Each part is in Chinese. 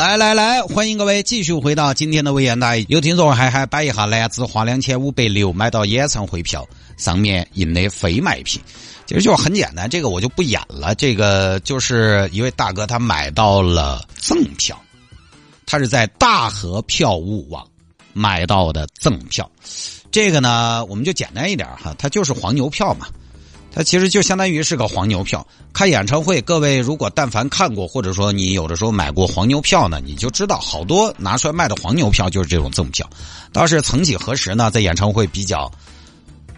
来来来，欢迎各位继续回到今天的微言大义。有听众还还摆一下男子花两千五百六买到演唱会票，上面印的非卖品。其实就很简单，这个我就不演了。这个就是一位大哥他买到了赠票，他是在大河票务网买到的赠票。这个呢，我们就简单一点哈，它就是黄牛票嘛。它其实就相当于是个黄牛票。看演唱会，各位如果但凡看过，或者说你有的时候买过黄牛票呢，你就知道好多拿出来卖的黄牛票就是这种赠票。倒是曾几何时呢，在演唱会比较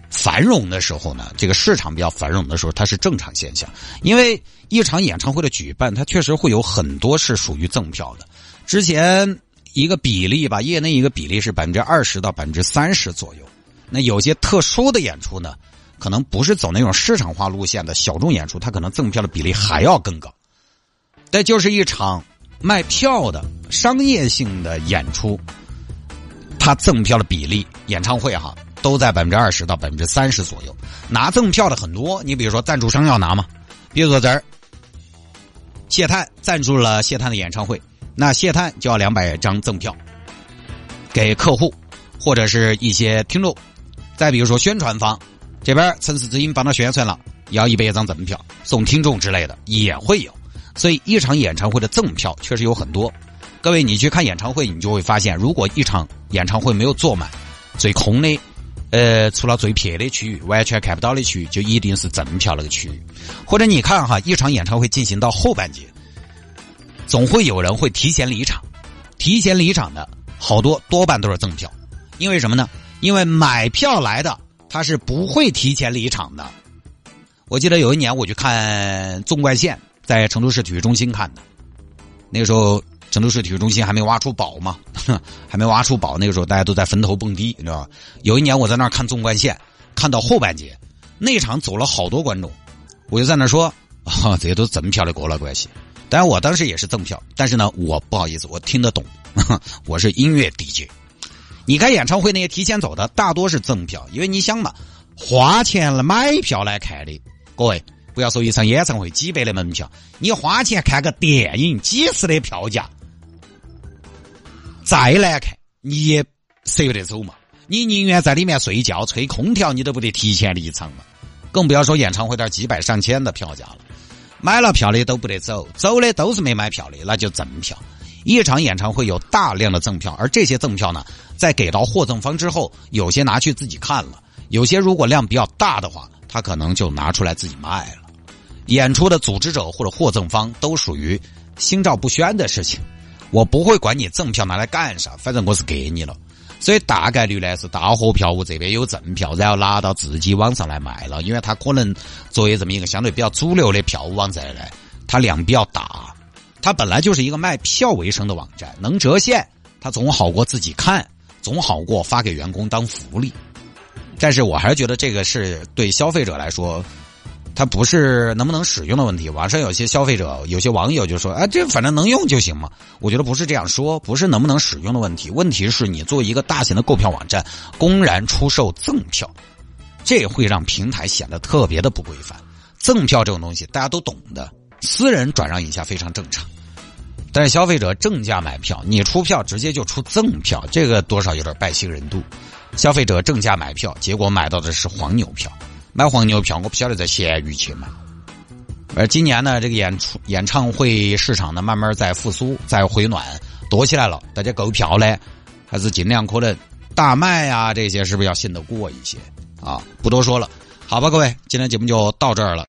繁荣的时候呢，这个市场比较繁荣的时候，它是正常现象。因为一场演唱会的举办，它确实会有很多是属于赠票的。之前一个比例吧，业内一个比例是百分之二十到百分之三十左右。那有些特殊的演出呢？可能不是走那种市场化路线的小众演出，它可能赠票的比例还要更高。这就是一场卖票的商业性的演出，它赠票的比例，演唱会哈都在百分之二十到百分之三十左右。拿赠票的很多，你比如说赞助商要拿嘛，比如说这儿谢探赞助了谢探的演唱会，那谢探就要两百张赠票给客户或者是一些听众。再比如说宣传方。这边城市之音帮他宣传了，要一百张赠票送听众之类的也会有，所以一场演唱会的赠票确实有很多。各位，你去看演唱会，你就会发现，如果一场演唱会没有坐满，最空的，呃，除了最撇的区域，完全看不到的区域，就一定是赠票那个区域。或者你看哈，一场演唱会进行到后半截，总会有人会提前离场，提前离场的好多多半都是赠票，因为什么呢？因为买票来的。他是不会提前离场的。我记得有一年我去看纵贯线，在成都市体育中心看的。那个时候成都市体育中心还没挖出宝嘛，还没挖出宝。那个时候大家都在坟头蹦迪，你知道吧？有一年我在那儿看纵贯线，看到后半截，那场走了好多观众，我就在那说：“啊，这些都是赠票的过了关系。”当然我当时也是赠票，但是呢，我不好意思，我听得懂，我是音乐 DJ。你看演唱会那些提前走的，大多是赠票，因为你想嘛，花钱来买票来看的，各位不要说一场演唱会几百的门票，你花钱看个电影几十的票价，再难看你也舍不得走嘛，你宁愿在里面睡觉吹空调，你都不得提前离场嘛，更不要说演唱会那几百上千的票价了，买了票的都不得走，走的都是没买票的，那就赠票。一场演唱会有大量的赠票，而这些赠票呢，在给到获赠方之后，有些拿去自己看了，有些如果量比较大的话，他可能就拿出来自己卖了。演出的组织者或者获赠方都属于心照不宣的事情，我不会管你赠票拿来干啥，反正我是给你了。所以大概率呢是大河票务这边有赠票，然后拿到自己网上来卖了，因为他可能作为这么一个相对比较主流的票务网站呢，它量比较大。它本来就是一个卖票为生的网站，能折现，它总好过自己看，总好过发给员工当福利。但是我还是觉得这个是对消费者来说，它不是能不能使用的问题。网上有些消费者、有些网友就说：“啊，这反正能用就行嘛。”我觉得不是这样说，不是能不能使用的问题，问题是你作为一个大型的购票网站，公然出售赠票，这会让平台显得特别的不规范。赠票这种东西大家都懂的。私人转让一下非常正常，但是消费者正价买票，你出票直接就出赠票，这个多少有点败兴人度。消费者正价买票，结果买到的是黄牛票，买黄牛票我不晓得在闲鱼去买。而今年呢，这个演出演唱会市场呢慢慢在复苏，在回暖，多起来了，大家购票呢还是尽量可能大卖啊这些是不是要信得过一些啊？不多说了，好吧，各位，今天节目就到这儿了。